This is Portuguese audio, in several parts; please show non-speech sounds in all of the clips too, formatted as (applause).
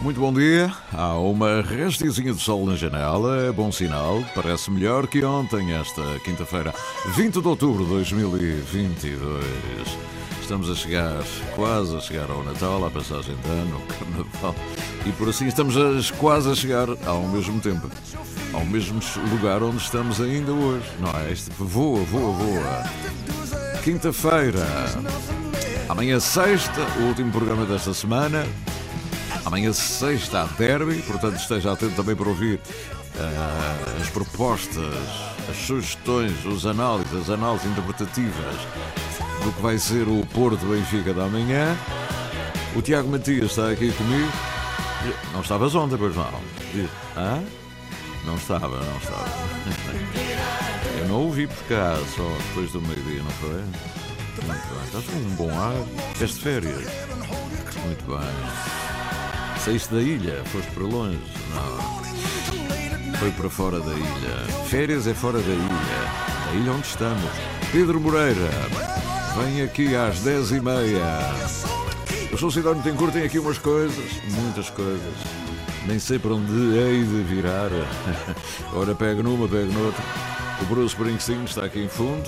Muito bom dia. Há uma restezinha de sol na janela, é bom sinal. Parece melhor que ontem, esta quinta-feira, 20 de outubro de 2022. Estamos a chegar, quase a chegar ao Natal, à passagem de ano, ao Carnaval. E por assim estamos a- quase a chegar ao mesmo tempo, ao mesmo lugar onde estamos ainda hoje. Não é? Isto voa, voa, voa. Quinta-feira. Amanhã, sexta, o último programa desta semana. Amanhã sexta há derby, portanto esteja atento também para ouvir ah, as propostas, as sugestões, os análises, as análises interpretativas do que vai ser o Porto Benfica da manhã. O Tiago Matias está aqui comigo. Não estavas ontem, pois não? Hã? Não estava, não estava. (laughs) Eu não ouvi por cá, só depois do meio-dia, não foi? Muito bem, estás com um bom ar. És de férias. Muito bem. Saíste da ilha? Foste para longe? Não. Foi para fora da ilha. Férias é fora da ilha. A ilha onde estamos. Pedro Moreira, vem aqui às 10h30. Eu sou Cidónio Tencourt, tenho aqui umas coisas, muitas coisas. Nem sei para onde hei de virar. (laughs) Ora pego numa, pego noutra. O Bruce Springsteen está aqui em fundo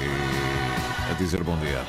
e a dizer bom dia.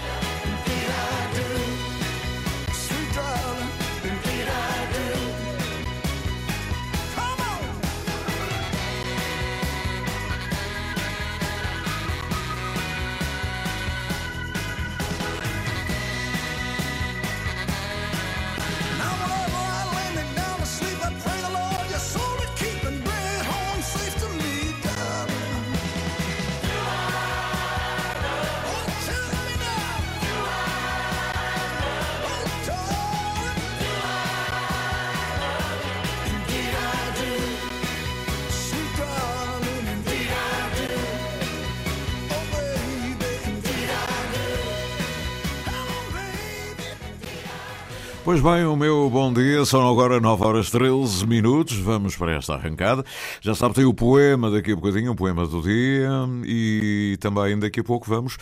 Pois bem, o meu bom dia, são agora 9 horas 13 minutos, vamos para esta arrancada. Já sabe, tem o poema daqui a bocadinho, o poema do dia, e também daqui a pouco vamos.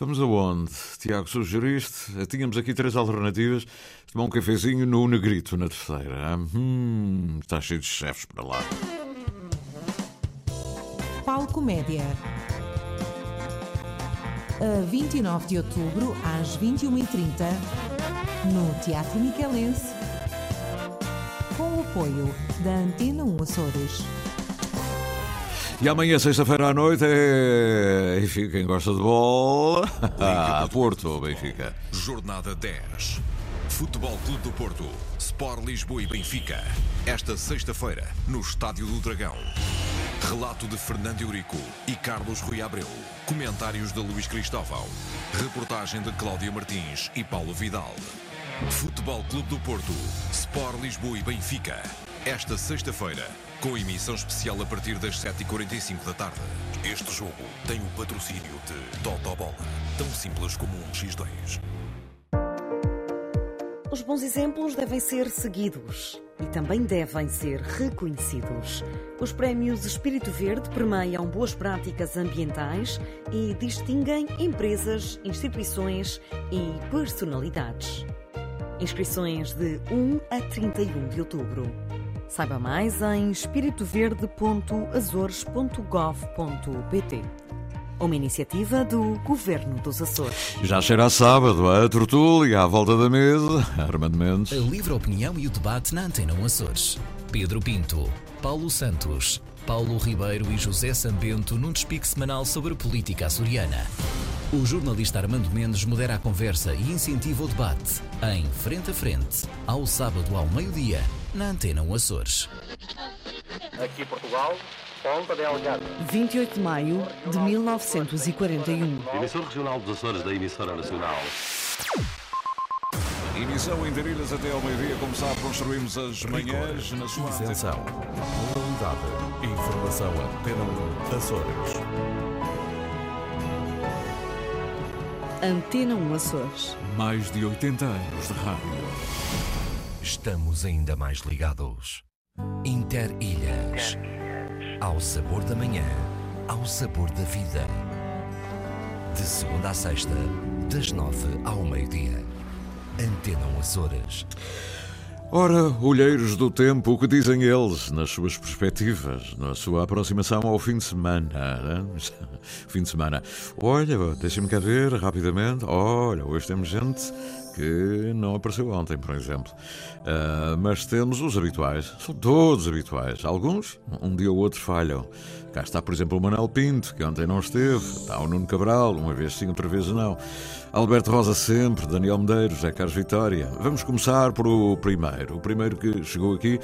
Vamos aonde? Tiago, sugeriste? Tínhamos aqui três alternativas. Tomar um cafezinho no Negrito, na terceira. Hum, está cheio de chefes para lá. Palco Média. A 29 de outubro, às 21h30, no Teatro Miquelense, com o apoio da Antena 1 Açores. E amanhã, sexta-feira à noite, é. Enfim, quem gosta de bola. Ah, (laughs) Porto, Benfica. Jornada 10. Futebol Clube do Porto, Sport Lisboa e Benfica. Esta sexta-feira, no Estádio do Dragão. Relato de Fernando Eurico e Carlos Rui Abreu. Comentários de Luís Cristóvão. Reportagem de Cláudia Martins e Paulo Vidal. Futebol Clube do Porto, Sport Lisboa e Benfica. Esta sexta-feira, com emissão especial a partir das 7h45 da tarde. Este jogo tem o patrocínio de Totobola, tão simples como um X2. Os bons exemplos devem ser seguidos e também devem ser reconhecidos. Os prémios Espírito Verde premiam boas práticas ambientais e distinguem empresas, instituições e personalidades. Inscrições de 1 a 31 de outubro. Saiba mais em espiritoverde.azores.gov.pt. Uma iniciativa do Governo dos Açores. Já cheira a sábado, a tertúlia à volta da mesa. (laughs) Armando Mendes. A livre opinião e o debate na Antena 1 Açores. Pedro Pinto, Paulo Santos, Paulo Ribeiro e José Sambento num despique semanal sobre política açoriana. O jornalista Armando Mendes modera a conversa e incentiva o debate em Frente a Frente, ao sábado ao meio-dia, na Antena 1 Açores. Aqui Portugal, Ponta Delgada. 28 de maio de 1941. Emissor regional dos Açores da emissora nacional. emissão em Interilhas até ao meio-dia. Como sabe, construímos as manhãs na sua Isenção. Moralidade. Informação Antena 1 Açores. Antena 1 Açores. Mais de 80 anos de rádio. Estamos ainda mais ligados. Interilhas. Ao sabor da manhã, ao sabor da vida. De segunda a sexta, das nove ao meio-dia. Antena 1 Açores. Ora, olheiros do tempo, o que dizem eles nas suas perspectivas, na sua aproximação ao fim de semana? né? (laughs) fim de semana. Olha, deixem-me cá ver rapidamente. Olha, hoje temos gente que não apareceu ontem, por exemplo. Ah, mas temos os habituais, são todos habituais. Alguns, um dia ou outro, falham. Cá está, por exemplo, o Manuel Pinto, que ontem não esteve. Está o Nuno Cabral, uma vez sim, outra vez não. Alberto Rosa sempre, Daniel Medeiros, Zé Carlos Vitória. Vamos começar por o primeiro, o primeiro que chegou aqui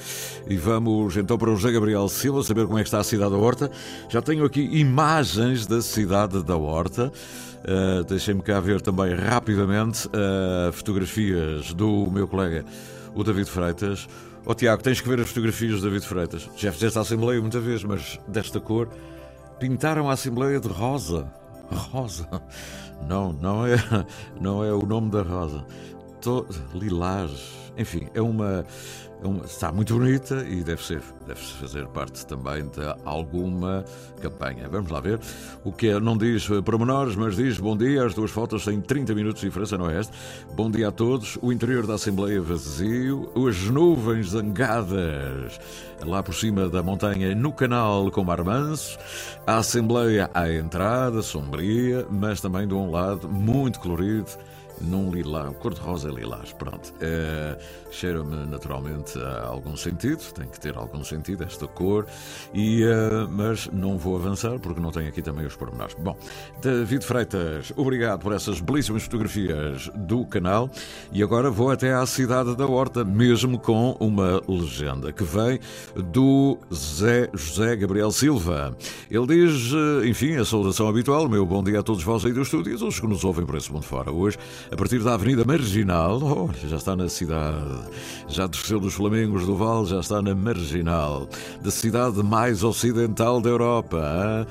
e vamos então para o José Gabriel Silva saber como é que está a cidade da Horta. Já tenho aqui imagens da cidade da Horta. Uh, Deixem-me cá ver também rapidamente uh, fotografias do meu colega, o David Freitas. Ó Tiago, tens que ver as fotografias do David Freitas. Já fizeste a Assembleia muita vez, mas desta cor. Pintaram a Assembleia de rosa. Rosa. Não, não é, não é o nome da rosa. To, lilás. Enfim, é uma- Está muito bonita e deve ser, deve fazer parte também de alguma campanha. Vamos lá ver. O que é, não diz eh, pormenores, mas diz bom dia. As duas fotos têm 30 minutos de diferença no oeste. Bom dia a todos. O interior da Assembleia vazio. As nuvens zangadas lá por cima da montanha no canal com mar manso. A Assembleia à entrada, sombria, mas também de um lado muito colorido num lilás, cor-de-rosa lilás, pronto. Eh, Cheira-me naturalmente a algum sentido, tem que ter algum sentido esta cor, e, eh, mas não vou avançar porque não tenho aqui também os pormenores. Bom, David Freitas, obrigado por essas belíssimas fotografias do canal, e agora vou até à cidade da Horta, mesmo com uma legenda que vem do Zé José Gabriel Silva. Ele diz, eh, enfim, a saudação habitual, meu bom dia a todos vós aí do estúdio e todos que nos ouvem por esse mundo fora. Hoje, a partir da Avenida Marginal, olha, já está na cidade, já desceu dos Flamengos do Val, já está na Marginal, da cidade mais ocidental da Europa. hã?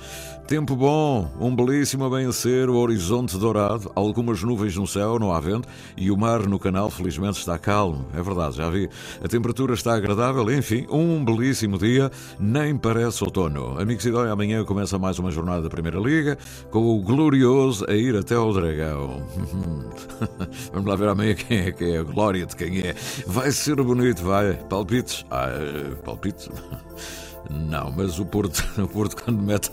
Tempo bom, um belíssimo amanhecer, o horizonte dourado, algumas nuvens no céu, não há vento, e o mar no canal, felizmente, está calmo. É verdade, já vi. A temperatura está agradável, enfim, um belíssimo dia, nem parece outono. Amigos e dói, amanhã começa mais uma jornada da Primeira Liga, com o glorioso a ir até ao Dragão. (laughs) (laughs) Vamos lá ver amanhã quem é que é, a glória de quem é. Vai ser bonito, vai. Palpites? Ah, palpites? (laughs) Não, mas o Porto, (laughs) o Porto quando mete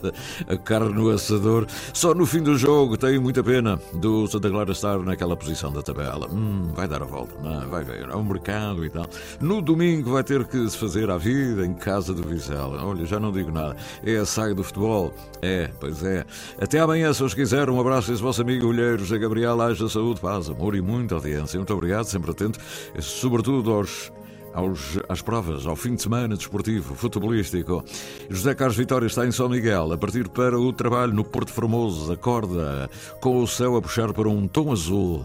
a carne no assador, só no fim do jogo tem muita pena do Santa Clara estar naquela posição da tabela. Hum, vai dar a volta, não, vai ver, é um mercado e tal. No domingo vai ter que se fazer a vida em casa do Vizela. Olha, já não digo nada. É a saga do futebol. É, pois é. Até amanhã, se os quiser, um abraço desse vosso amigo Olheiro José Gabriel, haja saúde, paz, amor e muita audiência. Muito obrigado, sempre atento, sobretudo aos aos, às provas, ao fim de semana desportivo, futebolístico. José Carlos Vitória está em São Miguel, a partir para o trabalho no Porto Formoso, acorda com o céu a puxar para um tom azul,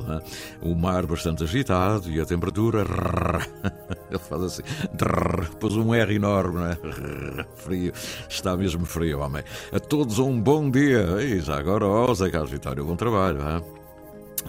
o mar bastante agitado e a temperatura. (laughs) Ele faz assim, pôs um R enorme, né? frio, está mesmo frio, homem. A todos um bom dia. E já agora, ó, José Carlos Vitória, bom trabalho. Hein?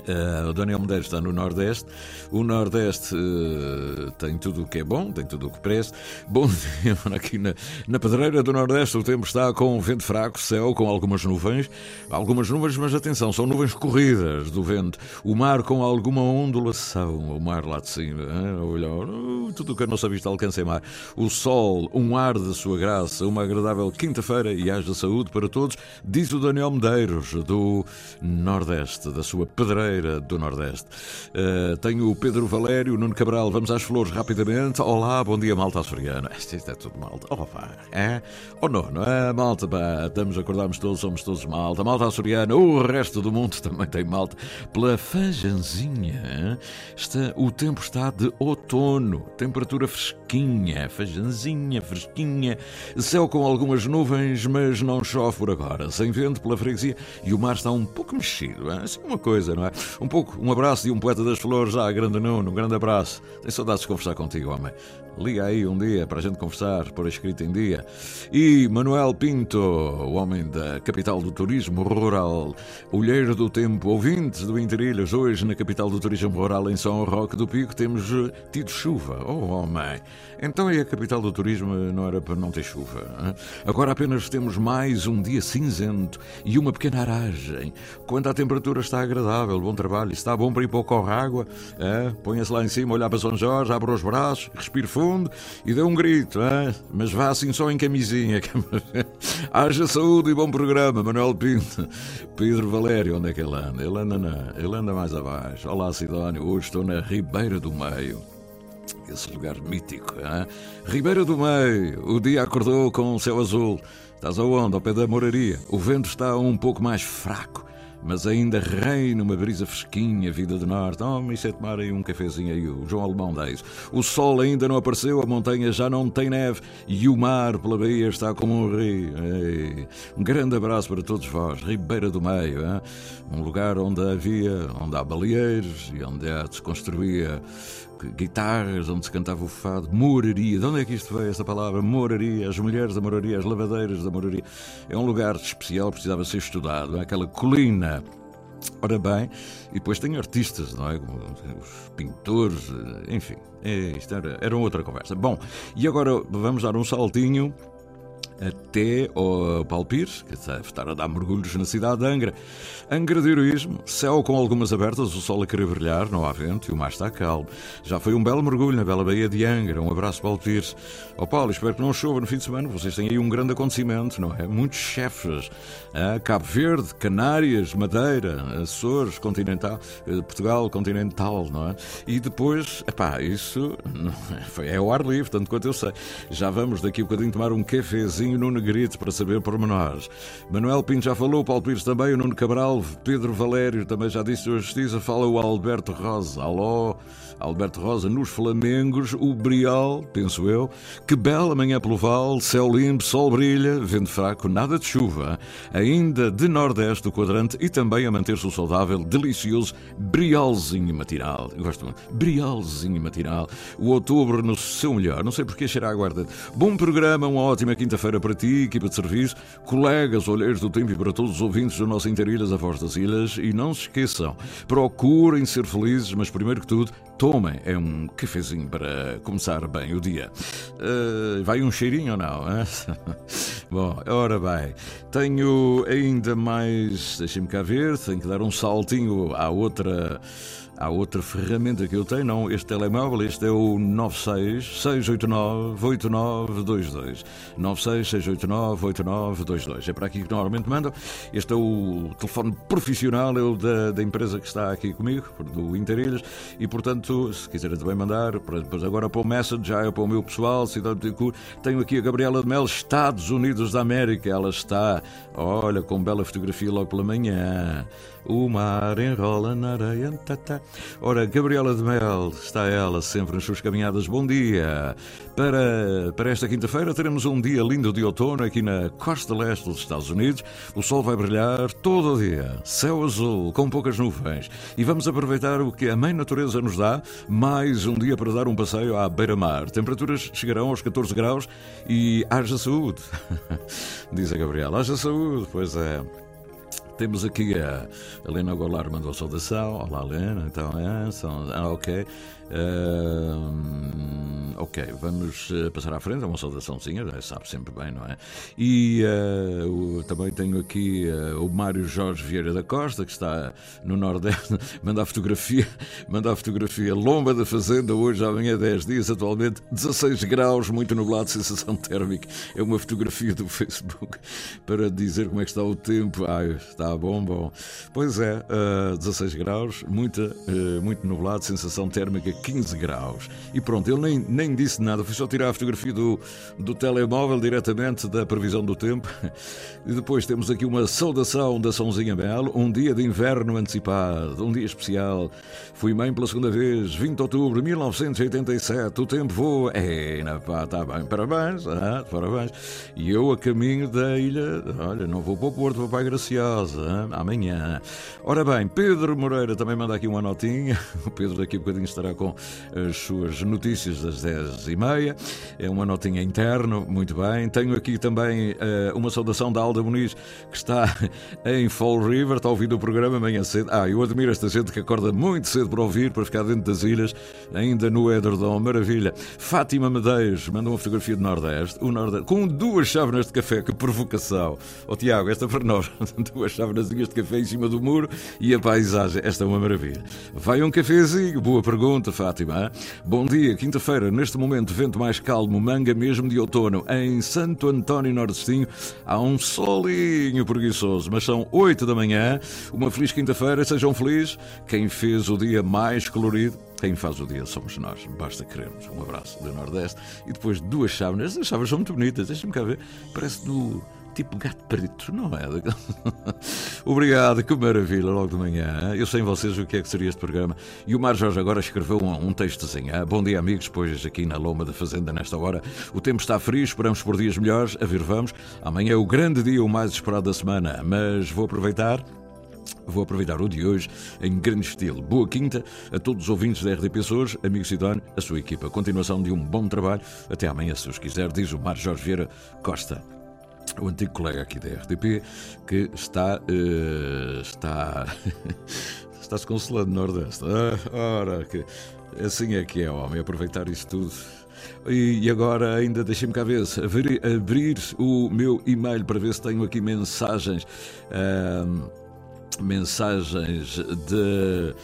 Uh, o Daniel Medeiros está no Nordeste. O Nordeste uh, tem tudo o que é bom, tem tudo o que presta. Bom (laughs) dia aqui na, na Pedreira do Nordeste. O tempo está com vento fraco, céu com algumas nuvens. Algumas nuvens, mas atenção, são nuvens corridas do vento. O mar com alguma ondulação. O mar lá de cima. Olha, uh, tudo o que a nossa vista alcança é mar. O sol, um ar de sua graça. Uma agradável quinta-feira e haja saúde para todos. Diz o Daniel Medeiros do Nordeste, da sua Pedreira do Nordeste. Uh, tenho o Pedro Valério, Nuno Cabral. Vamos às flores rapidamente. Olá, bom dia, malta açoriana. (laughs) Isto, é tudo malta. Oh, pá, é? Ou não, não é? Malta, pá, estamos, acordamos todos, somos todos malta. Malta açoriana, o resto do mundo (laughs) também tem malta. Pela fajanzinha, está, o tempo está de outono, temperatura fresquinha, fajanzinha, fresquinha, céu com algumas nuvens, mas não chove por agora, sem vento pela freguesia e o mar está um pouco mexido. hein? Assim uma coisa, não é? Um pouco, um abraço de um poeta das flores, ah, grande Nuno, um grande abraço. Tenho saudades de conversar contigo, homem. Liga aí um dia para a gente conversar, por escrito em dia. E Manuel Pinto, o homem da capital do turismo rural, olheiro do tempo, ouvintes do Interilhas, hoje na capital do turismo rural, em São Roque do Pico, temos tido chuva. Oh, homem! Então e a capital do turismo não era para não ter chuva? Agora apenas temos mais um dia cinzento e uma pequena aragem. Quando a temperatura está agradável, bom trabalho, está bom para ir para o é? ponha-se lá em cima, olhar para São Jorge, abre os braços, respire fundo e dê um grito, é? mas vá assim só em camisinha. (laughs) Haja saúde e bom programa, Manuel Pinto. Pedro Valério, onde é que ele anda? Ele anda, na, ele anda mais abaixo. Olá, Sidónio, hoje estou na Ribeira do Meio esse lugar mítico. Hein? Ribeira do Meio, o dia acordou com o céu azul. Estás aonde? Ao pé da moraria. O vento está um pouco mais fraco, mas ainda reina uma brisa fresquinha, vida do norte. Oh, isso é tomar aí um cafezinho aí, o João Alemão diz. O sol ainda não apareceu, a montanha já não tem neve e o mar pela baía está como um rio. Ei, um grande abraço para todos vós, Ribeira do Meio, hein? um lugar onde havia, onde há baleeiros e onde se construía guitarras, onde se cantava o fado, moraria. De onde é que isto veio, esta palavra? Moraria, as mulheres da moraria, as lavadeiras da moraria. É um lugar especial, precisava ser estudado. Aquela colina. Ora bem, e depois tem artistas, não é? Os pintores, enfim, é, isto era, era outra conversa. Bom, e agora vamos dar um saltinho até ao Paulo Pires, que estar a dar mergulhos na cidade de Angra. Angra de heroísmo, céu com algumas abertas, o sol a querer brilhar, não há vento e o mar está calmo. Já foi um belo mergulho na bela Baía de Angra. Um abraço, Paulo. Ó Paulo, espero que não chova no fim de semana, vocês têm aí um grande acontecimento, não é? Muitos chefes. Ah, Cabo Verde, Canárias, Madeira, Açores, Continental, eh, Portugal, Continental, não é? E depois, epá, isso (laughs) é, é ao ar livre, tanto quanto eu sei. Já vamos daqui a um bocadinho tomar um cafezinho no Negrito para saber pormenores. Manuel Pinto já falou, Paulo Pires também, o Nuno Cabral, Pedro Valério também já disse a Justiça, fala o Alberto Rosa. Alô, Alberto Rosa, nos Flamengos, o Brial, penso eu. Que bela manhã pelo Val, céu limpo, sol brilha, vento fraco, nada de chuva. Ainda de nordeste do quadrante e também a manter-se o saudável, delicioso brialzinho matinal. Eu gosto muito. Brialzinho matinal. O outubro no seu melhor. Não sei porque cheira a aguardente. Bom programa, uma ótima quinta-feira para ti, equipa de serviço, colegas, olheiros do tempo e para todos os ouvintes do nosso Interilhas, a voz das ilhas. E não se esqueçam, procurem ser felizes, mas primeiro que tudo, tomem é um cafezinho para começar bem o dia. Eh, vai um cheirinho ou não? hein? (laughs) Bom, ora bem, tenho ainda mais, deixem-me cá ver, tenho que dar um saltinho à outra. Há outra ferramenta que eu tenho, não este telemóvel, este é o 966898922. 966898922. É para aqui que normalmente mandam. Este é o telefone profissional, é o da, da empresa que está aqui comigo, do Interilhas, e portanto, se quiserem também mandar, depois agora para o Message, já é para o meu pessoal, Cidade de. Tenho aqui a Gabriela de Mel, Estados Unidos da América. Ela está, olha, com bela fotografia logo pela manhã. O mar enrola na areia. Tá, tá. Ora, Gabriela de Mel, está ela sempre nas suas caminhadas. Bom dia. Para, para esta quinta-feira teremos um dia lindo de outono aqui na costa leste dos Estados Unidos. O sol vai brilhar todo o dia. Céu azul, com poucas nuvens. E vamos aproveitar o que a mãe natureza nos dá. Mais um dia para dar um passeio à beira-mar. Temperaturas chegarão aos 14 graus e haja saúde. (laughs) Diz a Gabriela. Haja saúde, pois é. Temos aqui a Helena Golar mandou saudação. Olá, Helena. Então, é, são, ah, ok. Ahm, ok, vamos eh, passar à frente. É uma saudaçãozinha, sabe sempre bem, não é? E eh, o- também tenho aqui eh, o Mário Jorge Vieira da Costa, que está no Nordeste. (laughs) Manda a fotografia, manda a fotografia. Lomba da Fazenda, hoje, amanhã, 10 dias, atualmente 16 graus, muito nublado, sensação (laughs) térmica. É uma fotografia do Facebook para dizer como é que está o tempo. Ai, está bom, bom. Pois é, eh, 16 graus, muita, eh, muito nublado, sensação térmica 15 graus. E pronto, ele nem, nem disse nada, foi só tirar a fotografia do, do telemóvel diretamente da previsão do tempo. (laughs) E depois temos aqui uma saudação da Sãozinha Melo, um dia de inverno antecipado, um dia especial. Fui mãe pela segunda vez, 20 de outubro de 1987, o tempo voa. É, na pá, está bem, parabéns, ah, parabéns. E eu a caminho da ilha, olha, não vou para o Porto, vou para a Graciosa. Amanhã. Ora bem, Pedro Moreira também manda aqui uma notinha. (laughs) O Pedro daqui a bocadinho estará com as suas notícias das 10 e meia. É uma notinha interno, muito bem. Tenho aqui também eh, uma saudação da Alda Muniz, que está (laughs) em Fall River, está a ouvir o programa amanhã cedo. Ah, eu admiro esta gente que acorda muito cedo para ouvir, para ficar dentro das ilhas, ainda no Edredom. Maravilha. Fátima Medeiros mandou uma fotografia do Nordeste, o Nordeste com duas chávenas de café. Que provocação. Ó Tiago, esta para nós. (laughs) Duas chávenas de café em cima do muro e a paisagem. Esta é uma maravilha. Vai um cafezinho? Boa pergunta, Fátima. Bom dia, quinta-feira, neste momento, vento mais calmo, manga mesmo de outono. Em Santo António Nordestinho há um solinho preguiçoso, mas são 8 da manhã. Uma feliz quinta-feira, sejam felizes. Quem fez o dia mais colorido quem faz o dia somos nós, basta querermos. Um abraço do Nordeste e depois duas chávenas. As chávenas são muito bonitas, deixa-me cá ver. Parece do tipo gato preto, não é? (laughs) Obrigado, que maravilha, logo de manhã. Eu sei vocês o que é que seria este programa. E o Mar Jorge agora escreveu um, um textozinho. Ah, Bom dia, amigos, pois aqui na Loma da Fazenda, nesta hora, o tempo está frio, esperamos por dias melhores. A ver, vamos. Amanhã é o grande dia, o mais esperado da semana, mas vou aproveitar. Vou aproveitar o de hoje em grande estilo. Boa quinta a todos os ouvintes da RDP Açores, amigo Sidónio, a sua equipa. Continuação de um bom trabalho. Até amanhã, se os quiser, diz o Mar Jorge Vieira Costa. O antigo colega aqui da RDP que está. eh, está. (laughs) está-se consolando no Nordeste. Ah, ora, que assim é que é, homem, aproveitar isso tudo. E, agora ainda deixem-me cá ver, abrir, abrir o meu e-mail para ver se tenho aqui mensagens. ahm, mensagens de,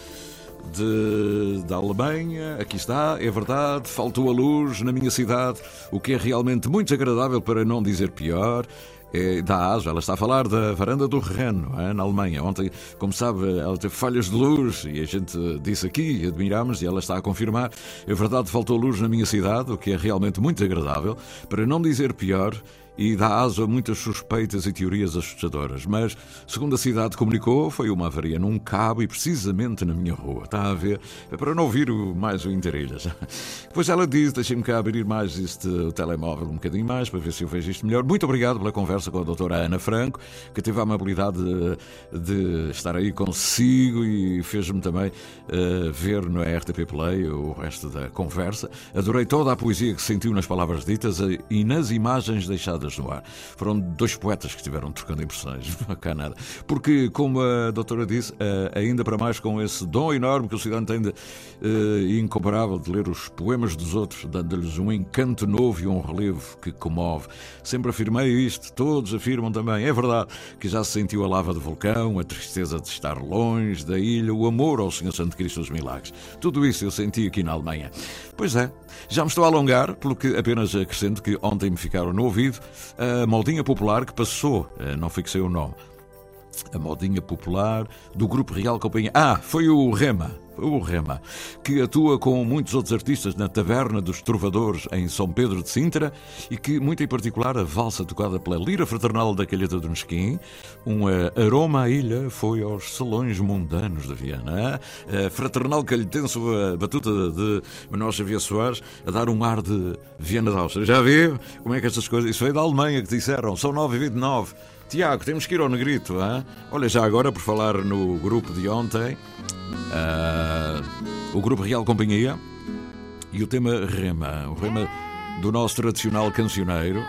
de, da Alemanha. Aqui está, é verdade, faltou a luz na minha cidade, o que é realmente muito desagradável, para não dizer pior. É da ASO, ela está a falar da varanda do Reno, é, na Alemanha. Ontem, como sabe, ela teve falhas de luz e a gente disse aqui, admirámos, e ela está a confirmar. É verdade, faltou luz na minha cidade, o que é realmente muito agradável, para não dizer pior, e dá aso a muitas suspeitas e teorias assustadoras. Mas, segundo a cidade comunicou, foi uma avaria num cabo e precisamente na minha rua. Está a ver? É para não ouvir mais o Interilhas. (laughs) Depois ela diz: deixem-me cá abrir mais este telemóvel um bocadinho mais para ver se eu vejo isto melhor. Muito obrigado pela conversa com a doutora Ana Franco, que teve a amabilidade de, de estar aí consigo e fez-me também eh, ver no RTP Play o resto da conversa. Adorei toda a poesia que sentiu nas palavras ditas e nas imagens deixadas no ar. Foram dois poetas que estiveram trocando impressões. Não cá nada. Porque, como a doutora disse, eh, ainda para mais com esse dom enorme que o cidadão tem de, eh, incomparável de ler os poemas dos outros, dando-lhes um encanto novo e um relevo que comove. Sempre afirmei isto, todos afirmam também. É verdade que já se sentiu a lava do vulcão, a tristeza de estar longe da ilha, o amor ao Senhor Santo Cristo dos Milagres. Tudo isso eu senti aqui na Alemanha. Pois é, já me estou a alongar, pelo que apenas acrescento que ontem me ficaram no ouvido a modinha popular que passou, eh, não fixei o nome, a modinha popular do Grupo Real Companhia. Ah, foi o Rema. O Rema, que atua com muitos outros artistas na Taverna dos Trovadores em São Pedro de Sintra e que, muito em particular, a valsa tocada pela Lira Fraternal da Calheta do Nesquim, um eh, aroma à ilha, foi aos salões mundanos de Viana. eh? A Fraternal Calhetense, a batuta de Manuel Xavier Soares, a dar um ar de Viana da Áustria. Já viu como é que estas coisas... Isso veio da Alemanha que disseram, são 9h29. Tiago, temos que ir ao Negrito, hein? Olha, já agora, por falar no grupo de ontem, ah, o Grupo Real Companhia e o tema Rema, o Rema do nosso tradicional cancioneiro.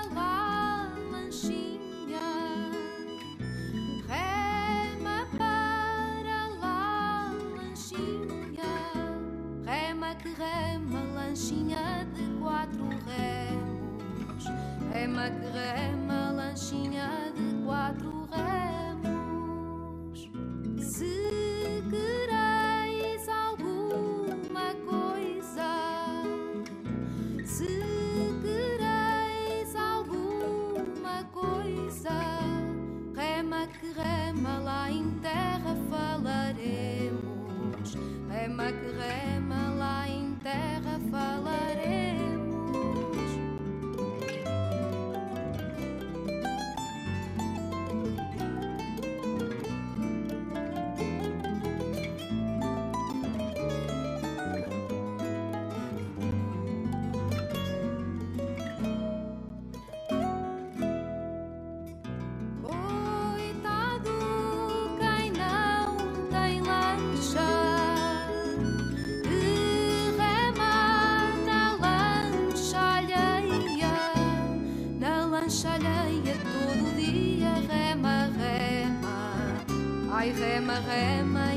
Vai rema, rema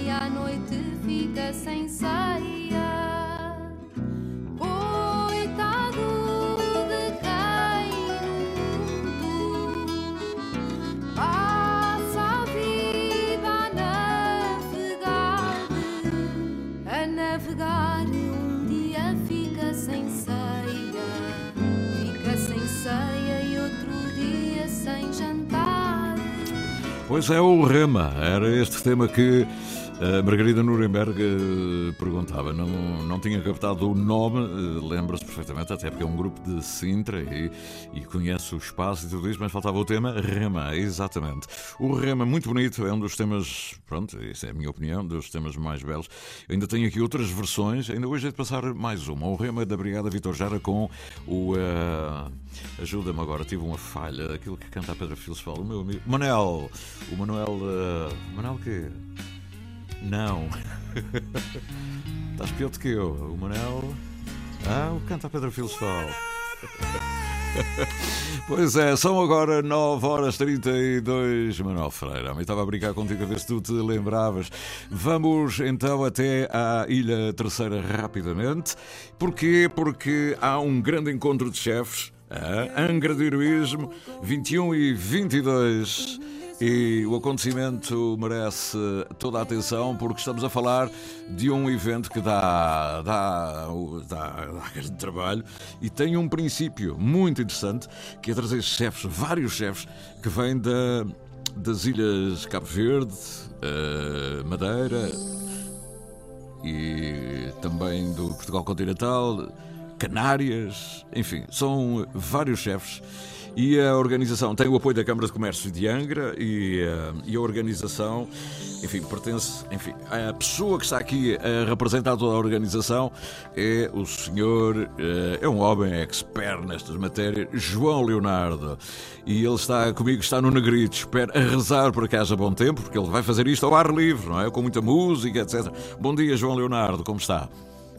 Pois é, o Rema. Era este tema que a Margarida Nuremberg eh, perguntava. Não, não tinha captado o nome, eh, lembra-se perfeitamente, até porque é um grupo de Sintra e, e conhece o espaço e tudo isso, mas faltava o tema Rema, exatamente. O Rema, muito bonito, é um dos temas, pronto, isso é a minha opinião, dos temas mais belos. Eu ainda tenho aqui outras versões, ainda hoje é de passar mais uma. O Rema da Brigada Vitor Jara com o. eh, Ajuda-me agora, tive uma falha, aquilo que canta a Pedra Filos fala, o meu amigo. Manel! O Manuel. eh, Manuel quê? Não. (laughs) Estás pior do que eu. O Manel. Ah, o canta a Pedra Filos fala. (laughs) Pois é, são agora 9 horas 32. Manuel Freire, eu estava a brincar contigo a ver se tu te lembravas. Vamos então até à Ilha Terceira rapidamente. Porquê? Porque há um grande encontro de chefes. A Angra de Heroísmo, 21 e 22. E o acontecimento merece toda a atenção porque estamos a falar de um evento que dá, dá, dá, dá grande trabalho e tem um princípio muito interessante que é trazer chefes, vários chefes que vêm da, das ilhas Cabo Verde, eh, Madeira e também do Portugal Continental, Canárias, enfim, são vários chefes. E a organização tem o apoio da Câmara de Comércio de Angra e, eh, e a organização, enfim, pertence, enfim, a pessoa que está aqui a representar toda a organização é o senhor, eh, é um homem expert nestas matérias, João Leonardo. E ele está comigo, está no Negrito, espero a rezar para que haja bom tempo, porque ele vai fazer isto ao ar livre, não é? Com muita música, etc. Bom dia, João Leonardo, como está?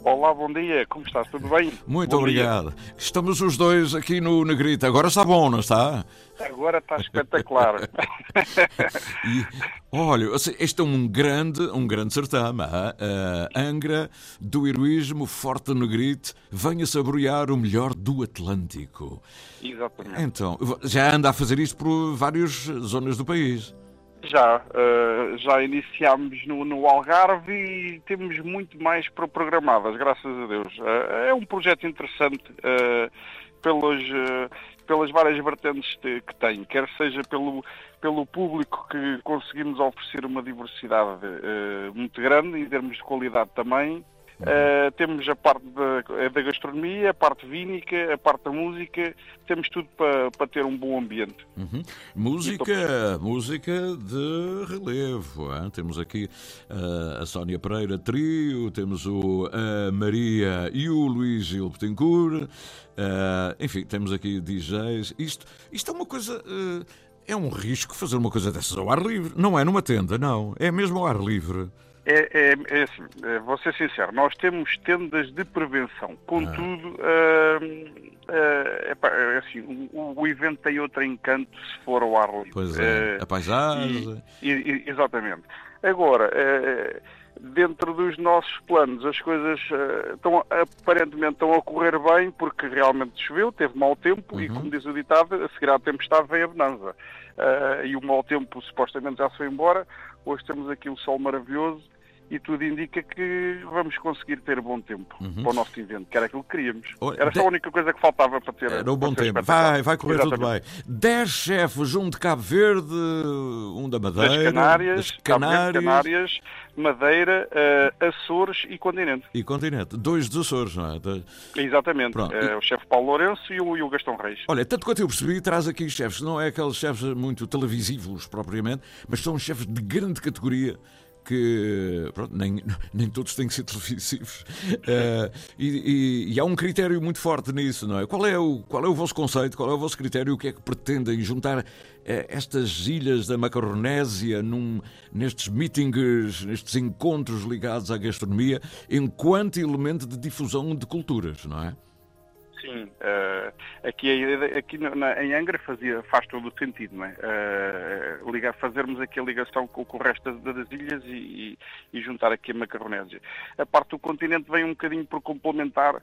Olá, bom dia, como estás? Tudo bem? Muito Bom obrigado. Estamos os dois aqui no Negrito. Agora está bom, não está? dia. Agora está espetacular. (laughs) E, olha, assim, este é um grande, um grande certame. ah, Angra do heroísmo forte Negrito. Venha saborear o melhor do Atlântico. Exatamente. Então, já anda a fazer isto por várias zonas do país. Já, eh, já iniciámos no, no Algarve e temos muito mais pro- programadas, graças a Deus. Eh, é um projeto interessante eh, pelos, pelas várias vertentes de- que tem, quer seja pelo, pelo público que conseguimos oferecer uma diversidade muito grande em termos de qualidade também. Eh, temos a parte da, da gastronomia, a parte vínica, a parte da música, temos tudo para para ter um bom ambiente. Uhum. Música, música de relevo. hein? Temos aqui ah, a Sónia Pereira Trio, temos o a Maria e o Luís Gil Betancourt. ah, enfim, temos aqui DJs. Isto, isto é uma coisa. é um risco fazer uma coisa dessas ao ar livre. Não é numa tenda, não. É mesmo ao ar livre. É, é, é assim, é, vou ser sincero, nós temos tendas de prevenção, contudo, ah, ah, epá, é assim, o, o evento tem outro encanto se for ao ar livre. Pois é. Ah, A paisagem. e- e- exatamente. Agora, eh, dentro dos nossos planos, as coisas eh, estão, aparentemente estão a correr bem, porque realmente choveu, teve mau tempo, e como diz o ditado, a seguir à tempestade vem a bonança. Eh, e o mau tempo supostamente já se foi embora, hoje temos aqui um sol maravilhoso, e tudo indica que vamos conseguir ter bom tempo para o nosso evento, que era aquilo que queríamos. Uhum. Era só de- a única coisa que faltava para ter. Era o bom tempo. Vai, vai correr tudo Exatamente. bem. Dez chefes, um de Cabo Verde, um da Madeira, das Canárias, das Canárias Canárias Madeira, eh, Açores e Continente. e Continente. Dois dos Açores, não é? Da- Exatamente. Pronto. Eh, o chefe Paulo Lourenço e o, e o Gastão Reis. Olha, tanto quanto eu percebi, traz aqui chefes, não é aqueles chefes muito televisivos propriamente, mas são chefes de grande categoria que pronto, nem, (laughs) nem todos têm que ser televisivos. (laughs) Eh, e, e- e há um critério muito forte nisso, não é? Qual é, o, qual é o vosso conceito, qual é o vosso critério? O que é que pretendem juntar eh, estas ilhas da Macaronésia num, nestes meetings, nestes encontros ligados à gastronomia, enquanto elemento de difusão de culturas, não é? Sim. eh, aqui, aqui na- em Angra fazia, faz todo o sentido, não é? Eh, ligar, fazermos aqui a ligação com, com o resto das, das ilhas e, e- juntar aqui a Macaronésia. A parte do continente vem um bocadinho por complementar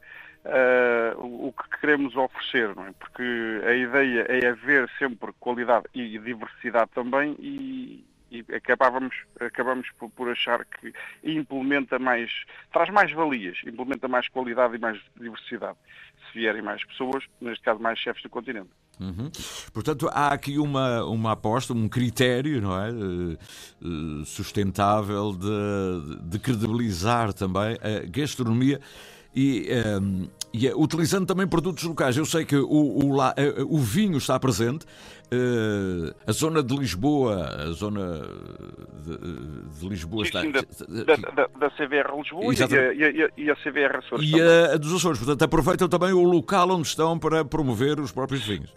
o, o que queremos oferecer, não é? Porque a ideia é haver sempre qualidade e diversidade também e, e acabávamos, acabamos por, por achar que implementa mais, traz mais valias, implementa mais qualidade e mais diversidade. Vierem mais pessoas, neste caso mais chefes do continente. Uhum. Portanto, há aqui uma, uma aposta, um critério não é? Eh, eh, sustentável de, de credibilizar também a gastronomia e, e eh, utilizando também produtos locais. Eu sei que o, o, o vinho está presente, eh, a zona de Lisboa, a zona de, de Lisboa está. Sim, da, da, da, da CVR Lisboa e a, e, a, e a CVR Açores E a, a dos Açores, portanto, aproveitam também o local onde estão para promover os próprios vinhos.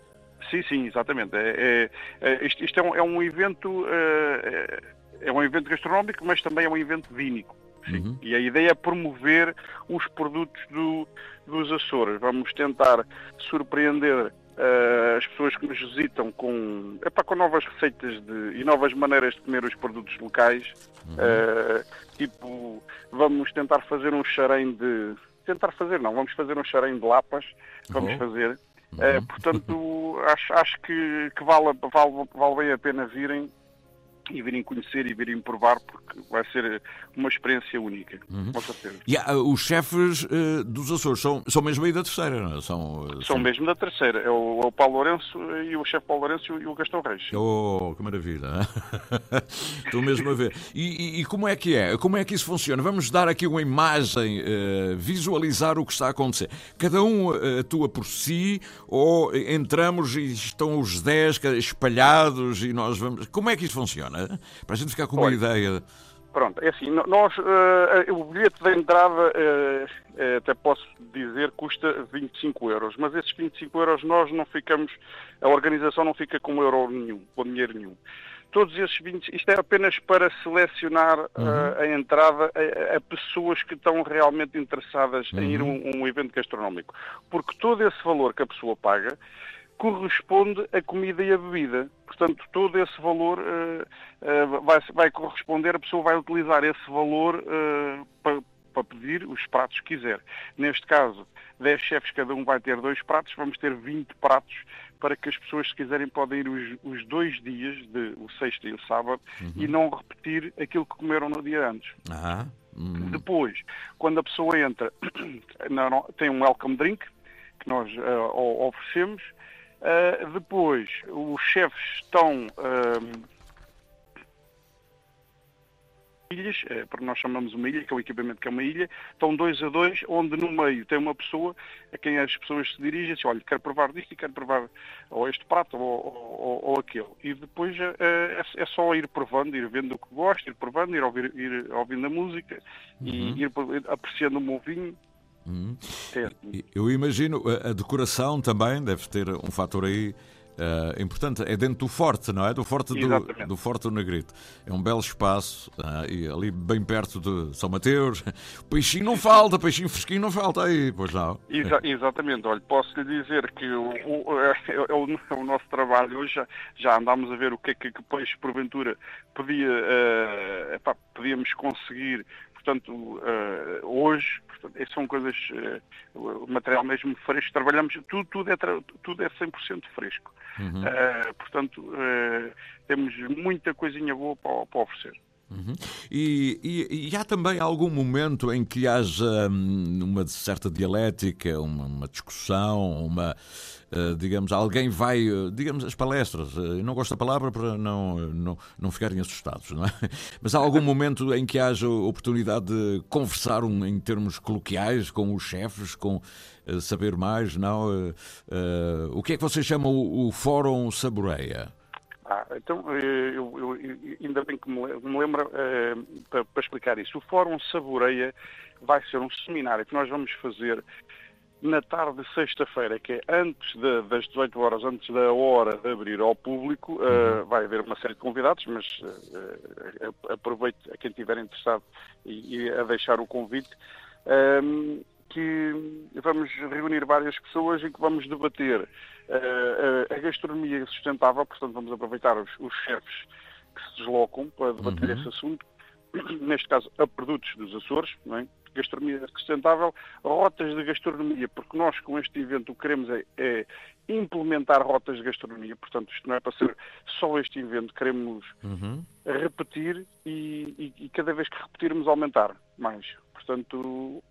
Sim, sim, exatamente. É, é- é- isto isto é, um, é um evento eh, é, um evento gastronómico, mas também é um evento vínico. Sim. E a ideia é promover os produtos do- dos Açores. Vamos tentar surpreender eh, as pessoas que nos visitam com, epá, com novas receitas de- e novas maneiras de comer os produtos locais. Eh, tipo, vamos tentar fazer um xarém de. Tentar fazer, não, vamos fazer um xarém de lapas. Vamos Oh. fazer. Eh, portanto, (laughs) acho, acho que, que vale, vale, vale bem a pena virem e virem conhecer e virem provar, porque vai ser uma experiência única, com certeza. E há, os chefes eh, dos Açores são, são mesmo aí da terceira, não é? São, eh, São mesmo da terceira, é o, é o Paulo Lourenço e o chefe Paulo Lourenço e o Gastão Reis. Oh, que maravilha! (laughs) Estou mesmo a ver. E, e- e como é que é? Como é que isso funciona? Vamos dar aqui uma imagem, eh, visualizar o que está a acontecer. Cada um eh, atua por si ou entramos e estão os 10 espalhados e nós vamos. Como é que isso funciona? Para a gente ficar com uma ideia. Pronto, é assim, nós, eh, o bilhete de entrada, eh, até posso dizer, custa 25 euros, mas esses 25 euros nós não ficamos, a organização não fica com euro nenhum, com dinheiro nenhum. Todos esses 20, isto é apenas para selecionar eh, a entrada a, a pessoas que estão realmente interessadas em ir a um, um evento gastronómico. Porque todo esse valor que a pessoa paga corresponde à comida e à bebida. Portanto, todo esse valor eh, eh, vai, vai corresponder, a pessoa vai utilizar esse valor eh, para, para pedir os pratos que quiser. Neste caso, 10 chefes, cada um vai ter dois pratos, vamos ter 20 pratos para que as pessoas, se quiserem, podem ir os, os dois dias, de, o sexto e o sábado, e não repetir aquilo que comeram no dia antes. Ah, hum, Depois, quando a pessoa entra, (coughs) tem um welcome drink que nós o- oferecemos. Eh, depois, os chefes estão ehm, ilhas, eh, porque nós chamamos uma ilha, que é o equipamento que é uma ilha, estão dois a dois, onde no meio tem uma pessoa a quem as pessoas se dirigem, assim, olha, quero provar disto e quero provar ou este prato ou, ou, ou- aquele. E depois eh, é, é só ir provando, ir vendo o que gosta, ir provando, ir, ouvir, ir ouvindo a música e ir apreciando o meu vinho. Hum. Eu imagino a, decoração também deve ter um fator aí eh, importante. É dentro do forte, não é? Do forte do, do forte do Negrito. É um belo espaço ah, e ali bem perto de São Mateus. (laughs) Peixinho não falta, peixinho fresquinho não falta aí, pois não. Exa- exatamente, olha, posso lhe dizer que o, o- (laughs) é, é o, é o nosso trabalho hoje, já, já andámos a ver o que é que, que peixe porventura podia, eh, epá, podíamos conseguir, portanto, eh, hoje, portanto, são coisas, eh, o material mesmo fresco, trabalhamos, tudo, tudo, é, tudo é 100% fresco. Eh, portanto, temos muita coisinha boa para, para oferecer. Uhum. E, e- e há também algum momento em que haja hum, uma certa dialética, uma, uma discussão, uma. eh, digamos, alguém vai, eh, digamos, as palestras, eh, eu não gosto da palavra para não, não, não ficarem assustados, não é? (laughs) Mas há algum momento em que haja oportunidade de conversar um, em termos coloquiais com os chefes, com saber mais, não? Eh, o que é que vocês chamam o, o Fórum Saboreia? Ah, então, eh, eu, eu- eu- ainda bem que me, le- me lembra eh, para, para explicar isso. O Fórum Saboreia vai ser um seminário que nós vamos fazer na tarde de sexta-feira, que é antes da- das 18 horas, antes da hora de abrir ao público. Eh, vai haver uma série de convidados, mas eh, aproveito a quem estiver interessado e, e a deixar o convite. Ahm, que vamos reunir várias pessoas e que vamos debater eh, a, a gastronomia sustentável, portanto vamos aproveitar os, os chefes que se deslocam para debater Uhum. esse assunto, (clears throat) neste caso a produtos dos Açores, é? gastronomia sustentável, rotas de gastronomia, porque nós com este evento o que queremos é, é implementar rotas de gastronomia, portanto isto não é para ser só este evento, queremos Uhum. repetir e, e- e cada vez que repetirmos aumentar mais. Portanto,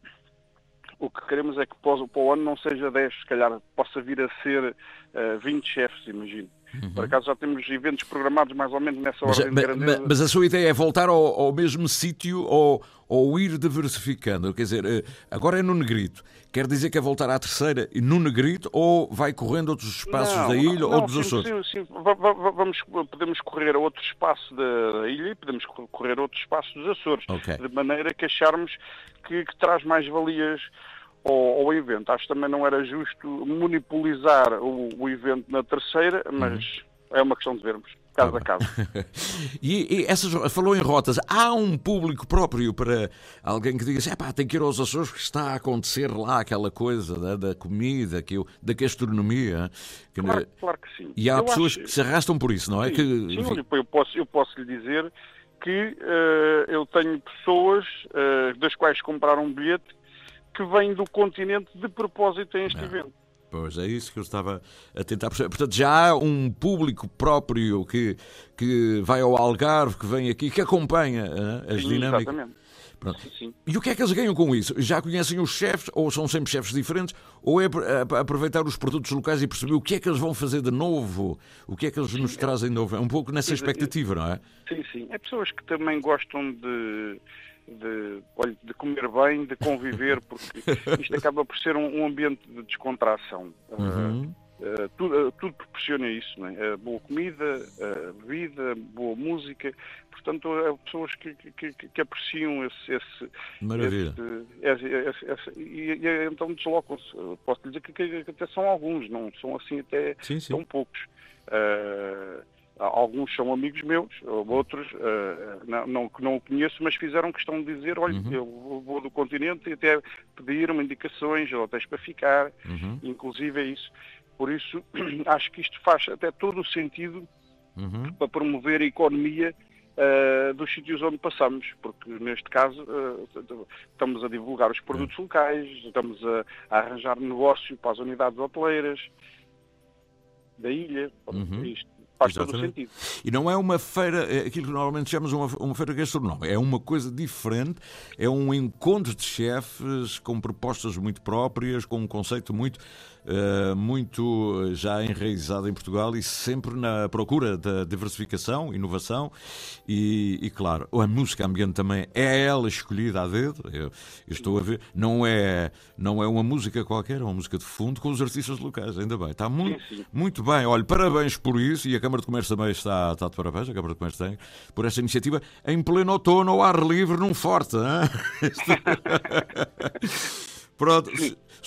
o que queremos é que para o ano não seja 10, se calhar possa vir a ser eh, 20 chefes, imagino. Por acaso já temos eventos programados mais ou menos nessa Uhum. Mas, ordem ma- de ma- grandeza. mas a sua ideia é voltar ao, ao mesmo sítio ou, ou ir diversificando? Quer dizer, eh, agora é no Negrito. Quer dizer que é voltar à terceira e no Negrito ou vai correndo outros espaços Não, da ilha não, ou dos Açores? Sim, sim. Va- va- va- Vamos, podemos correr a outro espaço da ilha e podemos co- correr a outro espaço dos Açores. Ok. De maneira que acharmos que, que traz mais valias ao, ao evento. Acho que também não era justo monopolizar o, o evento na terceira, mas é uma questão de vermos, caso a caso. (laughs) E, e essas, falou em rotas, há um público próprio para alguém que diga assim, "Epá, tem que ir aos Açores que está a acontecer lá aquela coisa da, da comida, que eu, da gastronomia. Que- Claro, claro que sim. E há Eu pessoas acho- que se arrastam por isso, não é? Sim, que, sim, eu posso, eu posso lhe dizer que eh, eu tenho pessoas eh, das quais compraram um bilhete que vêm do continente de propósito a este evento. Pois é isso que eu estava a tentar perceber. Portanto, já há um público próprio que, que vai ao Algarve, que vem aqui, que acompanha as Sim, dinâmicas. Exatamente. Sim. E o que é que eles ganham com isso? Já conhecem os chefes, ou são sempre chefes diferentes, ou é aproveitar os produtos locais e perceber o que é que eles vão fazer de novo, o que é que eles nos trazem de novo? É um pouco nessa expectativa, não é? Sim, sim. É pessoas que também gostam de, de, olha, de comer bem, de conviver, porque (laughs) isto acaba por ser um, um ambiente de descontração. Uhum. Uh, tudo, uh, tudo proporciona isso, não é? Uh, boa comida, bebida, boa música. Portanto, há pessoas que, que, que- apreciam esse. esse Maravilha. esse- esse- esse- esse- e, e então deslocam-se. Posso lhe dizer que, que- que até são alguns, não são assim até Sim, sim. tão poucos. Uh, alguns são amigos meus, outros uh, não, não, que não o conheço, mas fizeram questão de dizer, olha, Uhum. eu vou- do continente e até pediram indicações, hotéis para ficar, Uhum. inclusive é isso. Por isso, (clears throat) acho que isto faz até todo o sentido Uhum. para promover a economia eh, dos sítios onde passamos, porque neste caso eh, estamos a divulgar os produtos locais, estamos a, a arranjar negócio para as unidades hoteleiras da ilha. Uhum. Isto faz todo o Exatamente. sentido. E não é uma feira, é aquilo que normalmente chamamos uma, uma feira gastronómica, é uma coisa diferente, é um encontro de chefes com propostas muito próprias, com um conceito muito, muito já enraizado em Portugal e sempre na procura da diversificação, inovação e, e, claro, a música ambiente também é ela escolhida a dedo, eu, eu estou a ver, não é, não é uma música qualquer, é uma música de fundo com os artistas locais, ainda bem, está muito, muito bem, olha, parabéns por isso e a Câmara de Comércio também está, está de parabéns, a Câmara de Comércio tem, por esta iniciativa em pleno outono, ao ar livre, num forte. (laughs) (laughs) Pronto,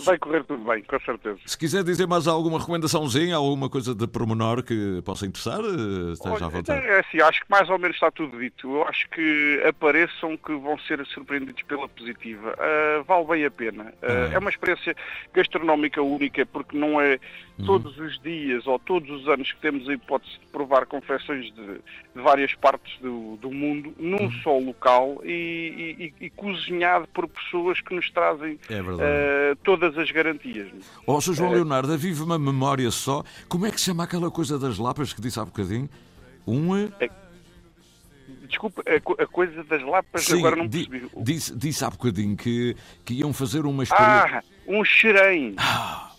Vai correr tudo bem, com certeza. se quiser dizer mais alguma recomendaçãozinha, alguma coisa de pormenor que possa interessar, eh, esteja à vontade. é assim, acho que mais ou menos está tudo dito. Eu acho que apareçam que vão ser surpreendidos pela positiva. Ah, vale bem a pena. Ah, Ah. É uma experiência gastronómica única, porque não é Uhum. todos os dias ou todos os anos que temos a hipótese de provar confecções de, de várias partes do, do mundo num Uhum. só local e, e- e cozinhado por pessoas que nos trazem É verdade. ah, todas as garantias. Ó, Sr. João É. Leonardo, vive uma memória só. Como é que se chama aquela coisa das lapas que disse há bocadinho? Um. eh, Desculpa, a, co- a coisa das lapas Sim, agora não di- percebi. disse, disse há bocadinho que, que iam fazer uma experiência. Ah, um xerém.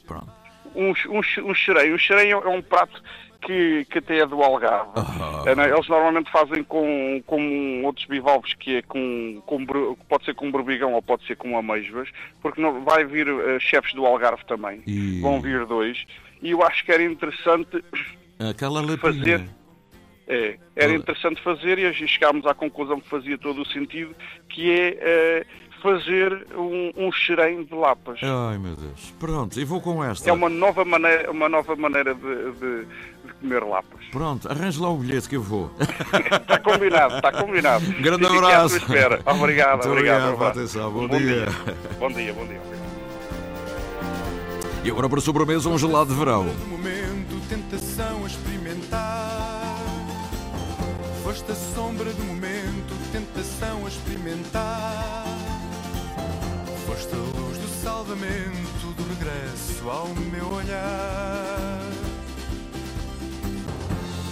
pronto. Um, um, um xerém. Um xerém é é um prato que, que até é do Algarve. Ah. É, é? Eles normalmente fazem com, com outros bivalves que é com, com pode ser com berbigão ou pode ser com amêijoas, porque não, vai vir eh, chefes do Algarve também. E- Vão vir dois. E eu acho que era interessante Aquela lapinha. fazer. É, era Ah. interessante fazer e chegámos à conclusão que fazia todo o sentido, que é eh, fazer um, um xerém de lapas. Ai meu Deus. Pronto, e vou com esta. É uma nova maneira, uma nova maneira de, de- de comer lapas. Pronto, arranje lá o bilhete que eu vou. Está combinado, está combinado. (laughs) Grande Fico aqui à abraço. sua espera. Obrigado, Muito obrigado. obrigado atenção. Bom Um dia. Bom dia, bom dia. E agora para sobremesa, um gelado de verão. De momento, tentação a experimentar. Foste a sombra do momento, tentação a experimentar. Foste a luz do salvamento, do regresso ao meu olhar.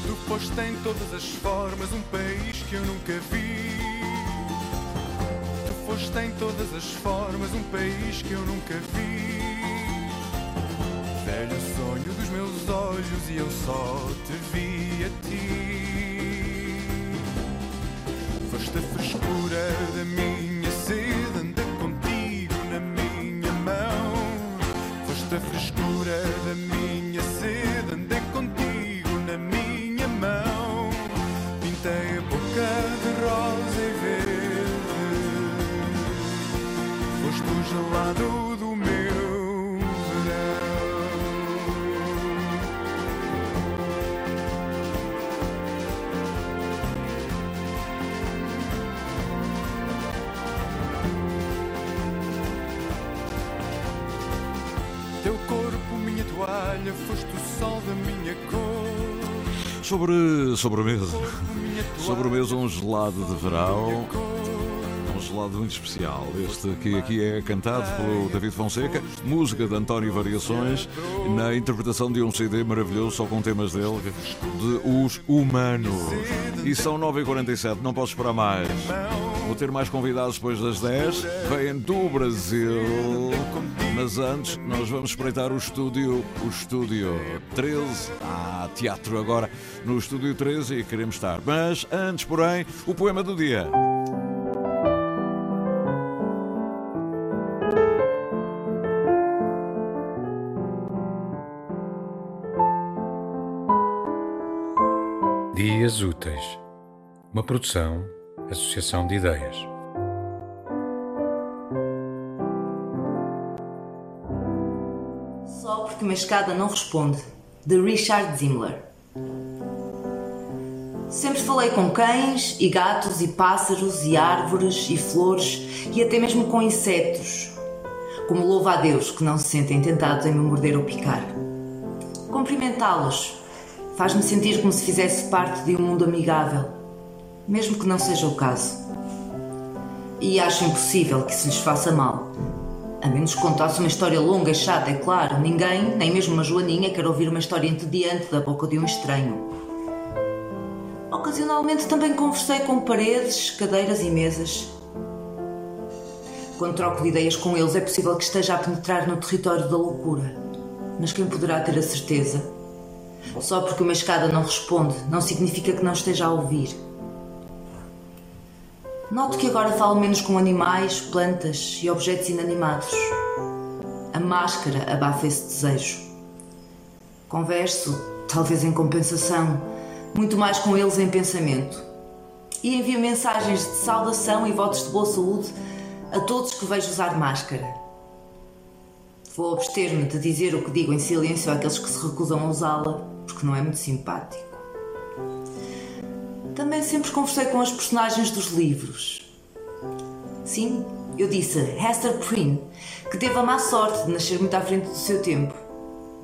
Tu foste em todas as formas um país que eu nunca vi. Tu foste em todas as formas um país que eu nunca vi. Velho sonho dos meus olhos e eu só te vi a ti. Foste a frescura da minha sol da minha cor. Sobre sobremesa. Sobremesa, um gelado de verão. Um gelado muito especial. Este que aqui é cantado pelo David Fonseca, música de António Variações, na interpretação de um CD maravilhoso, só com temas dele, de Os Humanos. E são 9h47, não posso esperar mais. Vou ter mais convidados depois das 10. Vêm do Brasil. Mas antes, nós vamos espreitar o estúdio, o estúdio 13. Ah, teatro agora no estúdio 13 e queremos estar. Mas antes, porém, o poema do dia. Dias Úteis, uma produção, associação de ideias. Só porque uma escada não responde, de Richard Zimmler. Sempre falei com cães e gatos e pássaros e árvores e flores e até mesmo com insetos. Como louvo a Deus que não se sentem tentados em me morder ou picar. Cumprimentá-los faz-me sentir como se fizesse parte de um mundo amigável, mesmo que não seja o caso. E acho impossível que se lhes faça mal. A menos que contasse uma história longa e chata, é claro. Ninguém, nem mesmo uma joaninha, quer ouvir uma história entediante da boca de um estranho. Ocasionalmente também conversei com paredes, cadeiras e mesas. Quando troco de ideias com eles, é possível que esteja a penetrar no território da loucura. Mas quem poderá ter a certeza? Só porque uma escada não responde, não significa que não esteja a ouvir. Noto que agora falo menos com animais, plantas e objetos inanimados. A máscara abafa esse desejo. Converso, talvez em compensação, muito mais com eles em pensamento. E envio mensagens de saudação e votos de boa saúde a todos que vejo usar máscara. Vou abster-me de dizer o que digo em silêncio àqueles que se recusam a usá-la, porque não é muito simpático. Também sempre conversei com as personagens dos livros. Sim, eu disse a Hester Prynne que teve a má sorte de nascer muito à frente do seu tempo.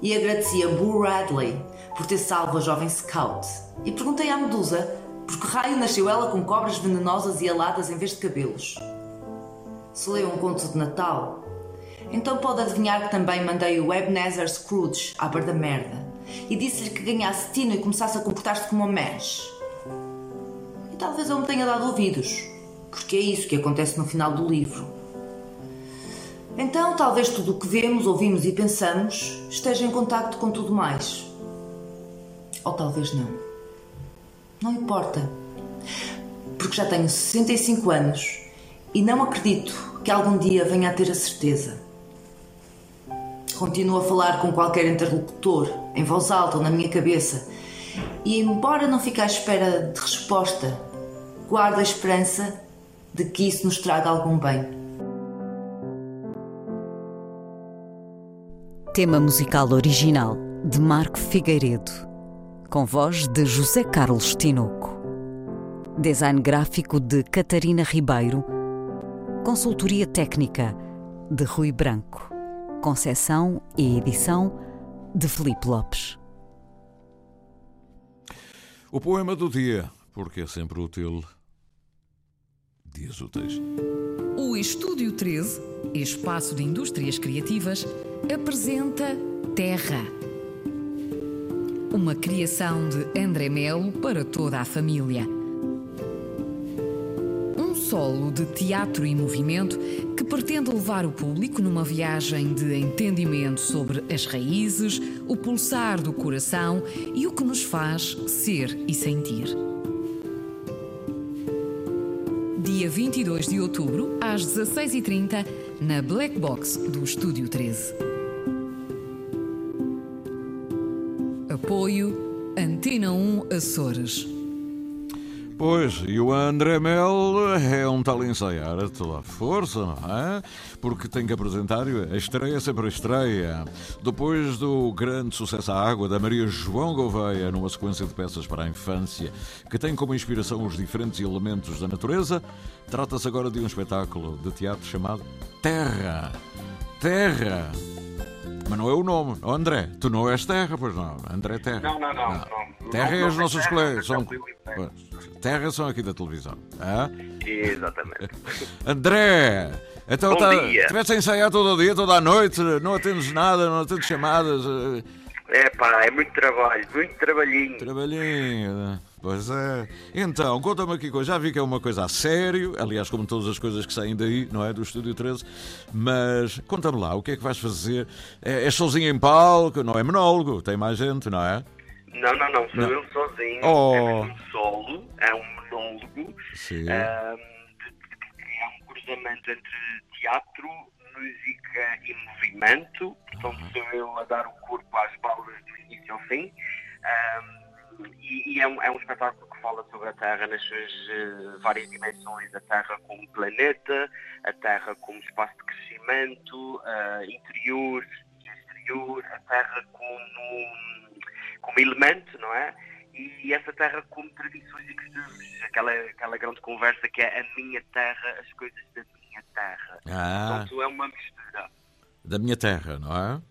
E agradeci a Boo Radley por ter salvo a jovem Scout. E perguntei à Medusa por que raio nasceu ela com cobras venenosas e aladas em vez de cabelos. Se leu um conto de Natal, então pode adivinhar que também mandei o Ebenezer Scrooge à bar da merda e disse-lhe que ganhasse tino e começasse a comportar-se como uma mesh. Talvez eu me tenha dado ouvidos, porque é isso que acontece no final do livro. Então, talvez tudo o que vemos, ouvimos e pensamos esteja em contacto com tudo mais. Ou talvez não. Não importa. Porque já tenho 65 anos e não acredito que algum dia venha a ter a certeza. Continuo a falar com qualquer interlocutor, em voz alta ou na minha cabeça, e embora não fique à espera de resposta, guardo a esperança de que isso nos traga algum bem. Tema musical original de Marco Figueiredo, com voz de José Carlos Tinoco. Design gráfico de Catarina Ribeiro. Consultoria técnica de Rui Branco. conceção e edição de Felipe Lopes. O poema do dia, porque é sempre útil. Dias úteis. O Estúdio 13, espaço de indústrias criativas, apresenta Terra. Uma criação de André Melo para toda a família. Um solo de teatro e movimento que pretende levar o público numa viagem de entendimento sobre as raízes, o pulsar do coração e o que nos faz ser e sentir. 22 de outubro, às 16h30, na Black Box do Estúdio 13. Apoio Antena 1 Açores. Pois, e o André Mel é um tal ensaiar a toda força, não é? Porque tem que apresentar a estreia sempre a estreia. Depois do grande sucesso à água da Maria João Gouveia, numa sequência de peças para a infância, que tem como inspiração os diferentes elementos da natureza, trata-se agora de um espetáculo de teatro chamado Terra. Terra! Mas não é o nome, oh, André, tu não és Terra, pois não, André Terra. Não, não, não. não. Terra é os é nossos colegas, são. é o Will Terra são aqui da televisão. hã? Exatamente. (laughs) André! Então Bom tá, dia. tiveste a ensaiar todo o dia, toda a noite, não atendes nada, não atendes chamadas. eh, É pá, é muito trabalho, muito trabalhinho. Trabalhinho, né? Pois é. Então, conta-me aqui coisa. Já vi que é uma coisa a sério, aliás, como todas as coisas que saem daí, não é? Do Estúdio 13. Mas conta-me lá, o que é que vais fazer? É, és sozinho em palco, não é monólogo, tem mais gente, não é? Não, não, não, sou Não. eu sozinho. Oh. É um solo, é um monólogo. Sim. que é um cruzamento entre teatro, música e movimento. Portanto, sou eu a dar o corpo às balas do início ao fim. Ahm, e e é, um, é um espetáculo que fala sobre a Terra nas suas eh, várias dimensões. A Terra como planeta, a Terra como espaço de crescimento, ah, interior e exterior, a Terra como, como elemento, não é? E essa terra como tradições e costumes, aquela, aquela grande conversa que é a minha terra, as coisas da minha terra. Ah. Portanto, é uma mistura. Da minha terra, não é?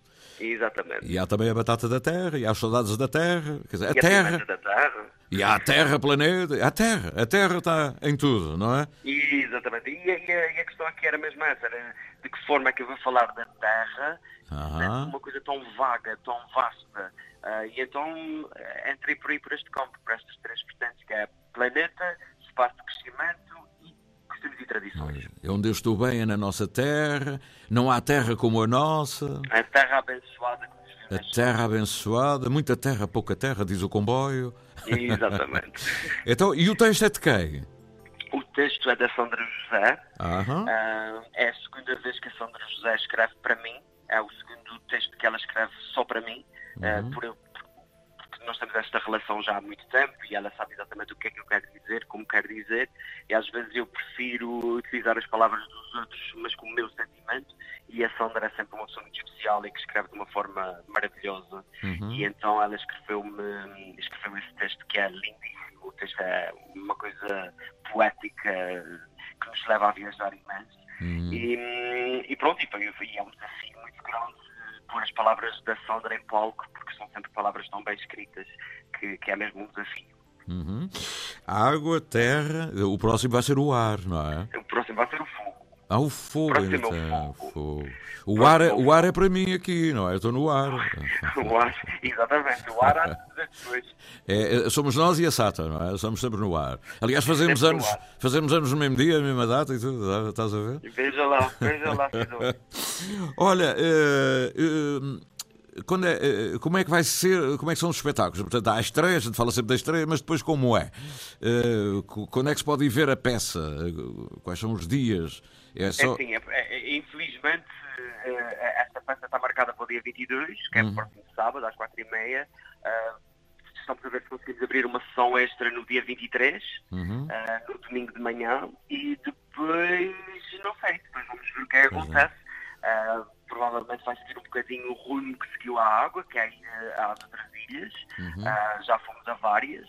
Exatamente. E há também a batata da terra, e há as saudades da terra, quer dizer, a E a terra. da terra. E há a terra, planeta, a terra. A terra está em tudo, não é? Exatamente. E, a- e a, questão aqui era mesmo essa, era de que forma é que eu vou falar da terra, Aham. uma coisa tão vaga, tão vasta. Ah, e então eh, entrei por aí por este campo, por estas três vertentes, que é planeta, espaço de crescimento costumes e tradições. É onde eu estou bem é na nossa terra, não há terra como a nossa, A terra abençoada que a terra abençoada, muita terra, pouca terra, diz o comboio. Exatamente. (laughs) então, e o texto é de quem? O texto é da Sandra José. Aham. Ah, é a segunda vez que a Sandra José escreve para mim. É o segundo texto que ela escreve só para mim. Ah, Uhum. por eu- nós temos esta relação já há muito tempo e ela sabe exatamente o que é que eu quero dizer, como quero dizer. E às vezes eu prefiro utilizar as palavras dos outros, mas com o meu sentimento. E a Sandra é sempre uma pessoa muito especial e que escreve de uma forma maravilhosa. Uhum. E então ela escreveu-me escreveu esse texto que é lindíssimo. O texto é uma coisa poética que nos leva a viajar imenso. Uhum. E, e pronto, e, foi, e é um desafio muito grande pôr as palavras da Sandra em palco, porque são sempre palavras tão bem escritas que, que é mesmo um desafio. Uhum. Água, terra, o próximo vai ser o ar, não é? O próximo vai ser o fogo. Ah, o fogo, é o então, fogo. O ar, é, o ar é para mim aqui, não é? Eu estou no ar. (laughs) O ar, exatamente, o ar há. É, é, somos nós e a Sata, não é? Somos sempre no ar. Aliás, fazemos Sempre no anos, fazemos anos no mesmo dia, na mesma data e tudo, tá- estás a ver? Veja lá, veja lá. (laughs) Olha, eh, eh, quando é, eh, como é que vai ser, como é que são os espetáculos? Portanto, há a estreia, a gente fala sempre da estreia, mas depois como é? Quando é que se pode ir ver a peça? Quais são os dias? É É só... assim, é- é- infelizmente eh, esta peça está marcada para o dia 22, que é Uhum. próximo sábado, às 4h30. Ah, estamos a ver se conseguimos abrir uma sessão extra no dia 23, Uhum. ah, no domingo de manhã, e depois, não sei, depois vamos ver o que é que Pois é. acontece. Ah, provavelmente vai seguir um bocadinho o rumo que seguiu a água, que é ah, às outras ilhas. Uhum. Ah, já fomos a várias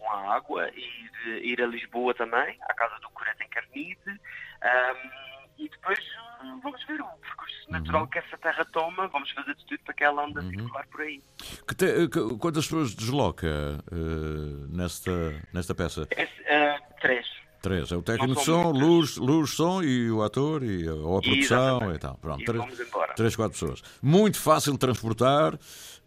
com, a água, e de- ir a Lisboa também, à casa do Curete em Carnide. Ahm, e depois uh, vamos ver o percurso natural que essa terra toma, vamos fazer de tudo para que ela ande circular por aí. Que te- que- quantas pessoas desloca eh, nesta, nesta peça? Esse, uh, três. Três. É o técnico de som, luz, luz, som e o ator e a, ou a produção Exatamente. e tal. Pronto, E três, vamos embora. três, quatro pessoas. Muito fácil de transportar.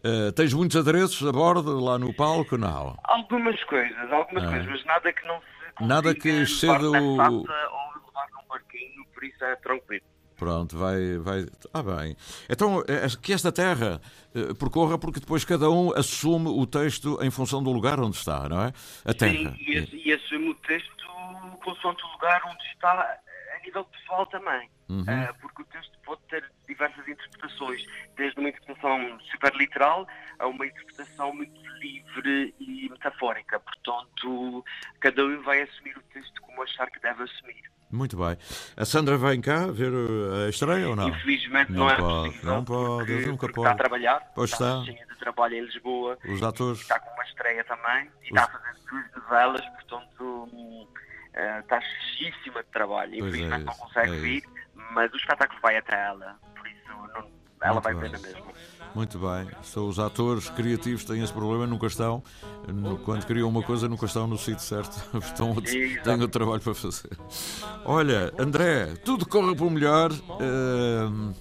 Eh, tens muitos adereços a bordo lá no palco? Não. Algumas coisas, algumas Ah. coisas, mas nada que não se Nada que levar exceda o. ou levar num barquinho, por isso é tranquilo. Pronto, vai, vai. Ah, bem. Então, eh, que esta terra eh, percorra, porque depois cada um assume o texto em função do lugar onde está, não é? A terra. Sim, e, e assume o texto consoante o lugar onde está nível pessoal também. Uhum. Ah, porque o texto pode ter diversas interpretações, desde uma interpretação super literal a uma interpretação muito livre e metafórica. Portanto, cada um vai assumir o texto como achar que deve assumir. Muito bem. A Sandra vem cá ver uh, a estreia ou não? Infelizmente não, é pode, possível. Não pode, porque- nunca pode. Está a trabalhar, Pois está está. cheia de trabalho em Lisboa. Os atores. Está com uma estreia também e está a fazer duas novelas, portanto hum, eh, está cheíssima de trabalho. Pois é Infelizmente não isso, consegue é vir, mas o espetáculo vai até ela, por isso não- ela Muito vai bem. ver na mesma. Muito bem. São os atores criativos têm esse problema, nunca estão. no- Quando criam uma coisa, nunca estão no sítio certo. (laughs) Estão, Exato. têm o trabalho para fazer. Olha, André, tudo corre para o melhor eh,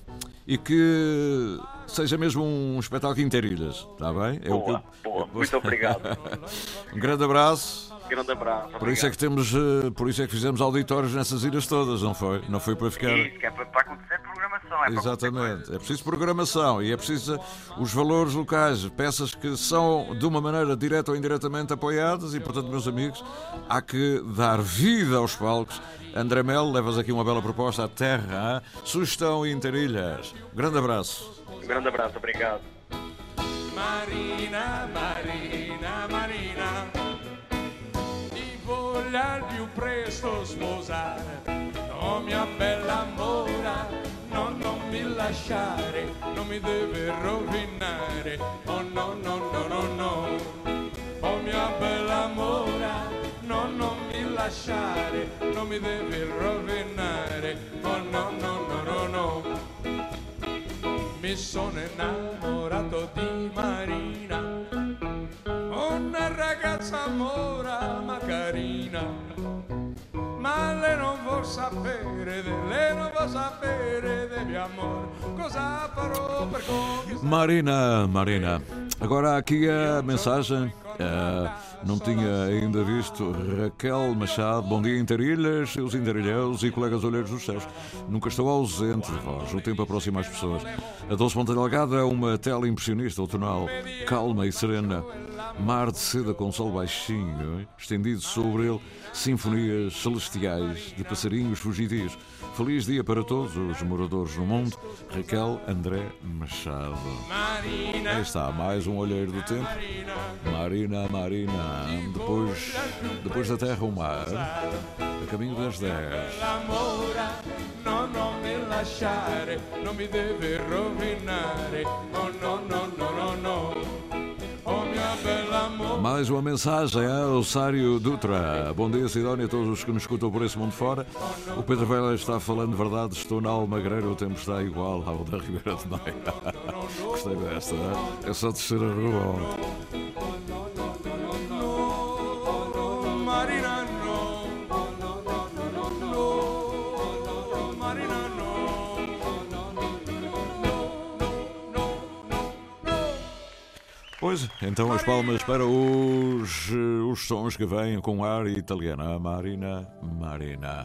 e que seja mesmo um espetáculo inteirilhas, está bem? É que Boa, eu- boa. Muito obrigado. (laughs) um grande abraço. Grande abraço. Por isso é que temos, eh, por isso é que fizemos auditórios nessas ilhas todas, não foi? Não foi para ficar. Isso, que é para, para acontecer programação. É para Exatamente. É preciso programação e é preciso os valores locais, peças que são de uma maneira direta ou indiretamente apoiadas e, portanto, meus amigos, há que dar vida aos palcos. André Mel, levas aqui uma bela proposta à terra, hein? sugestão Interilhas. Grande abraço. Um grande abraço, obrigado. Marina, Marina, Marina, voglio più presto sposare. Oh mia bella mora, no, non mi lasciare, non mi deve rovinare. Oh no, no, no, no, no. Oh mia bella mora, no, non mi lasciare, non mi deve rovinare. Oh no, no, no, no, no. Mi sono innamorato di Marina, una ragazza mora ma lei non vuol sapere, lei non vuol sapere del mio amore, cosa farò per conquistare. Marina, Marina. Agora aqui a mensagem. eh, não tinha ainda visto Raquel Machado. Bom dia, Interilhas, seus interilheiros e colegas olheiros dos céus. Nunca estou ausente de vós. O tempo aproxima as pessoas. A Doce Ponta Delgada é uma tela impressionista, outonal, calma e serena. Mar de seda com sol baixinho, estendido sobre ele, sinfonias celestiais de passarinhos fugitivos. Feliz dia para todos os moradores do mundo. Raquel André Machado. Aí está, mais um olheiro do tempo. Marina, Marina. Depois, depois da terra, o mar. A caminho das 10. L'amore, no, non mi lasciare, non mi deve rovinare. Oh no, no, no, no, no. Mais uma mensagem ao Sário Dutra. Bom dia, Sidónia, a todos os que nos escutam por esse mundo fora. O Pedro Vela está falando verdade. Estou na Almagreira, o tempo está igual ao da Ribeira de Maia. (laughs) Gostei desta, é? É só descer a rua. Pois, então as palmas para os, eh, os sons que vêm com ar italiano. A Marina, Marina.